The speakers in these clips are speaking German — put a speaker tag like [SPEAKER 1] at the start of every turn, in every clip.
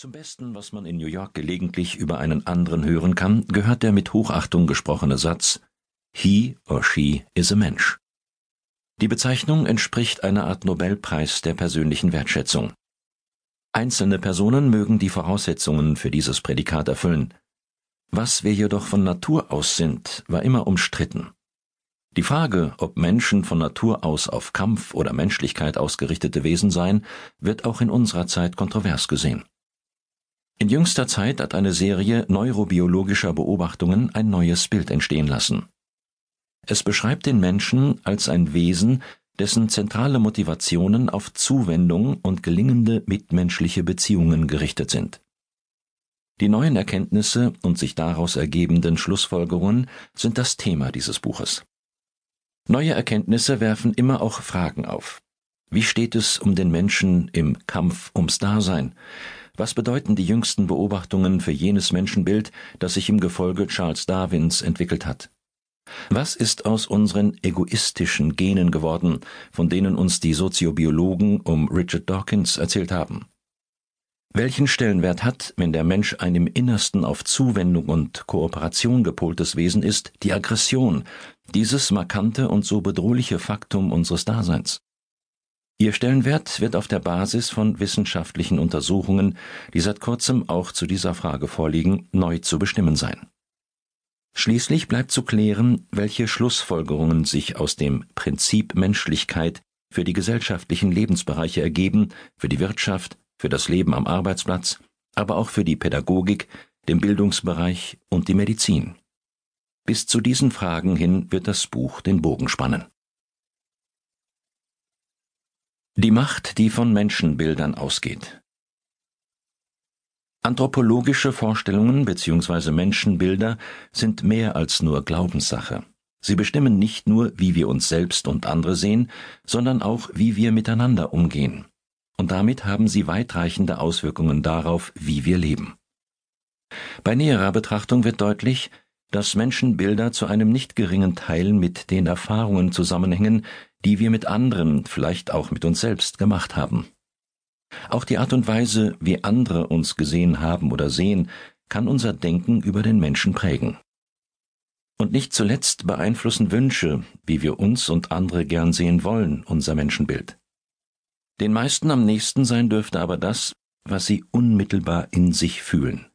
[SPEAKER 1] Zum Besten, was man in New York gelegentlich über einen anderen hören kann, gehört der mit Hochachtung gesprochene Satz He or she is a Mensch. Die Bezeichnung entspricht einer Art Nobelpreis der persönlichen Wertschätzung. Einzelne Personen mögen die Voraussetzungen für dieses Prädikat erfüllen. Was wir jedoch von Natur aus sind, war immer umstritten. Die Frage, ob Menschen von Natur aus auf Kampf oder Menschlichkeit ausgerichtete Wesen seien, wird auch in unserer Zeit kontrovers gesehen. In jüngster Zeit hat eine Serie neurobiologischer Beobachtungen ein neues Bild entstehen lassen. Es beschreibt den Menschen als ein Wesen, dessen zentrale Motivationen auf Zuwendung und gelingende mitmenschliche Beziehungen gerichtet sind. Die neuen Erkenntnisse und sich daraus ergebenden Schlussfolgerungen sind das Thema dieses Buches. Neue Erkenntnisse werfen immer auch Fragen auf. Wie steht es um den Menschen im Kampf ums Dasein? Was bedeuten die jüngsten Beobachtungen für jenes Menschenbild, das sich im Gefolge Charles Darwins entwickelt hat? Was ist aus unseren egoistischen Genen geworden, von denen uns die Soziobiologen um Richard Dawkins erzählt haben? Welchen Stellenwert hat, wenn der Mensch ein im Innersten auf Zuwendung und Kooperation gepoltes Wesen ist, die Aggression, dieses markante und so bedrohliche Faktum unseres Daseins? Ihr Stellenwert wird auf der Basis von wissenschaftlichen Untersuchungen, die seit kurzem auch zu dieser Frage vorliegen, neu zu bestimmen sein. Schließlich bleibt zu klären, welche Schlussfolgerungen sich aus dem Prinzip Menschlichkeit für die gesellschaftlichen Lebensbereiche ergeben, für die Wirtschaft, für das Leben am Arbeitsplatz, aber auch für die Pädagogik, den Bildungsbereich und die Medizin. Bis zu diesen Fragen hin wird das Buch den Bogen spannen. Die Macht, die von Menschenbildern ausgeht. Anthropologische Vorstellungen bzw. Menschenbilder sind mehr als nur Glaubenssache. Sie bestimmen nicht nur, wie wir uns selbst und andere sehen, sondern auch, wie wir miteinander umgehen. Und damit haben sie weitreichende Auswirkungen darauf, wie wir leben. Bei näherer Betrachtung wird deutlich, dass Menschenbilder zu einem nicht geringen Teil mit den Erfahrungen zusammenhängen, die wir mit anderen, vielleicht auch mit uns selbst gemacht haben. Auch die Art und Weise, wie andere uns gesehen haben oder sehen, kann unser Denken über den Menschen prägen. Und nicht zuletzt beeinflussen Wünsche, wie wir uns und andere gern sehen wollen, unser Menschenbild. Den meisten am nächsten sein dürfte aber das, was sie unmittelbar in sich fühlen.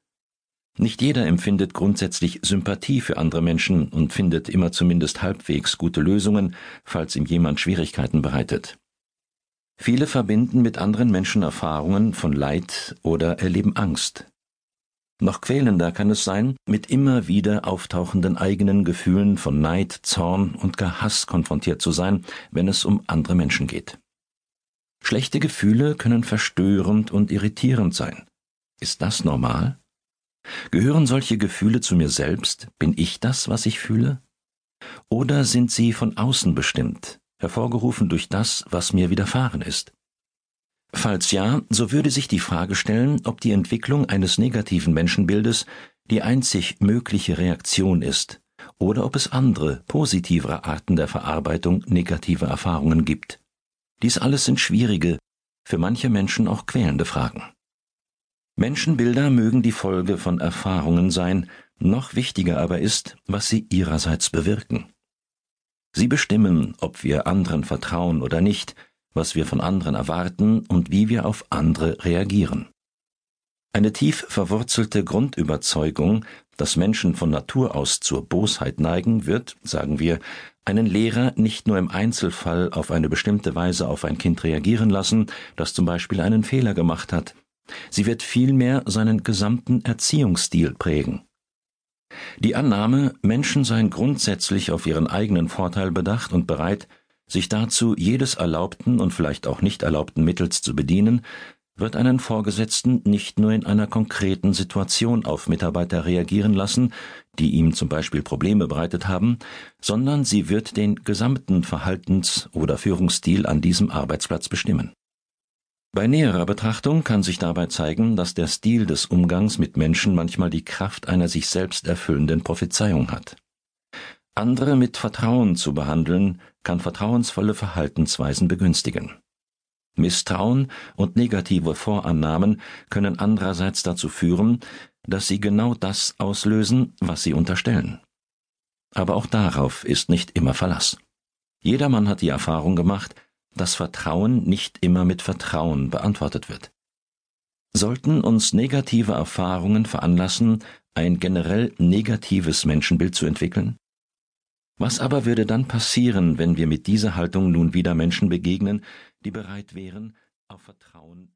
[SPEAKER 1] Nicht jeder empfindet grundsätzlich Sympathie für andere Menschen und findet immer zumindest halbwegs gute Lösungen, falls ihm jemand Schwierigkeiten bereitet. Viele verbinden mit anderen Menschen Erfahrungen von Leid oder erleben Angst. Noch quälender kann es sein, mit immer wieder auftauchenden eigenen Gefühlen von Neid, Zorn und gar Hass konfrontiert zu sein, wenn es um andere Menschen geht. Schlechte Gefühle können verstörend und irritierend sein. Ist das normal? Gehören solche Gefühle zu mir selbst? Bin ich das, was ich fühle? Oder sind sie von außen bestimmt, hervorgerufen durch das, was mir widerfahren ist? Falls ja, so würde sich die Frage stellen, ob die Entwicklung eines negativen Menschenbildes die einzig mögliche Reaktion ist, oder ob es andere, positivere Arten der Verarbeitung negativer Erfahrungen gibt. Dies alles sind schwierige, für manche Menschen auch quälende Fragen. Menschenbilder mögen die Folge von Erfahrungen sein, noch wichtiger aber ist, was sie ihrerseits bewirken. Sie bestimmen, ob wir anderen vertrauen oder nicht, was wir von anderen erwarten und wie wir auf andere reagieren. Eine tief verwurzelte Grundüberzeugung, dass Menschen von Natur aus zur Bosheit neigen, wird, sagen wir, einen Lehrer nicht nur im Einzelfall auf eine bestimmte Weise auf ein Kind reagieren lassen, das zum Beispiel einen Fehler gemacht hat, Sie wird vielmehr seinen gesamten Erziehungsstil prägen. Die Annahme, Menschen seien grundsätzlich auf ihren eigenen Vorteil bedacht und bereit, sich dazu jedes erlaubten und vielleicht auch nicht erlaubten Mittels zu bedienen, wird einen Vorgesetzten nicht nur in einer konkreten Situation auf Mitarbeiter reagieren lassen, die ihm zum Beispiel Probleme bereitet haben, sondern sie wird den gesamten Verhaltens- oder Führungsstil an diesem Arbeitsplatz bestimmen. Bei näherer Betrachtung kann sich dabei zeigen, dass der Stil des Umgangs mit Menschen manchmal die Kraft einer sich selbst erfüllenden Prophezeiung hat. Andere mit Vertrauen zu behandeln, kann vertrauensvolle Verhaltensweisen begünstigen. Misstrauen und negative Vorannahmen können andererseits dazu führen, dass sie genau das auslösen, was sie unterstellen. Aber auch darauf ist nicht immer Verlass. Jedermann hat die Erfahrung gemacht, dass Vertrauen nicht immer mit Vertrauen beantwortet wird. Sollten uns negative Erfahrungen veranlassen, ein generell negatives Menschenbild zu entwickeln? Was aber würde dann passieren, wenn wir mit dieser Haltung nun wieder Menschen begegnen, die bereit wären, auf Vertrauen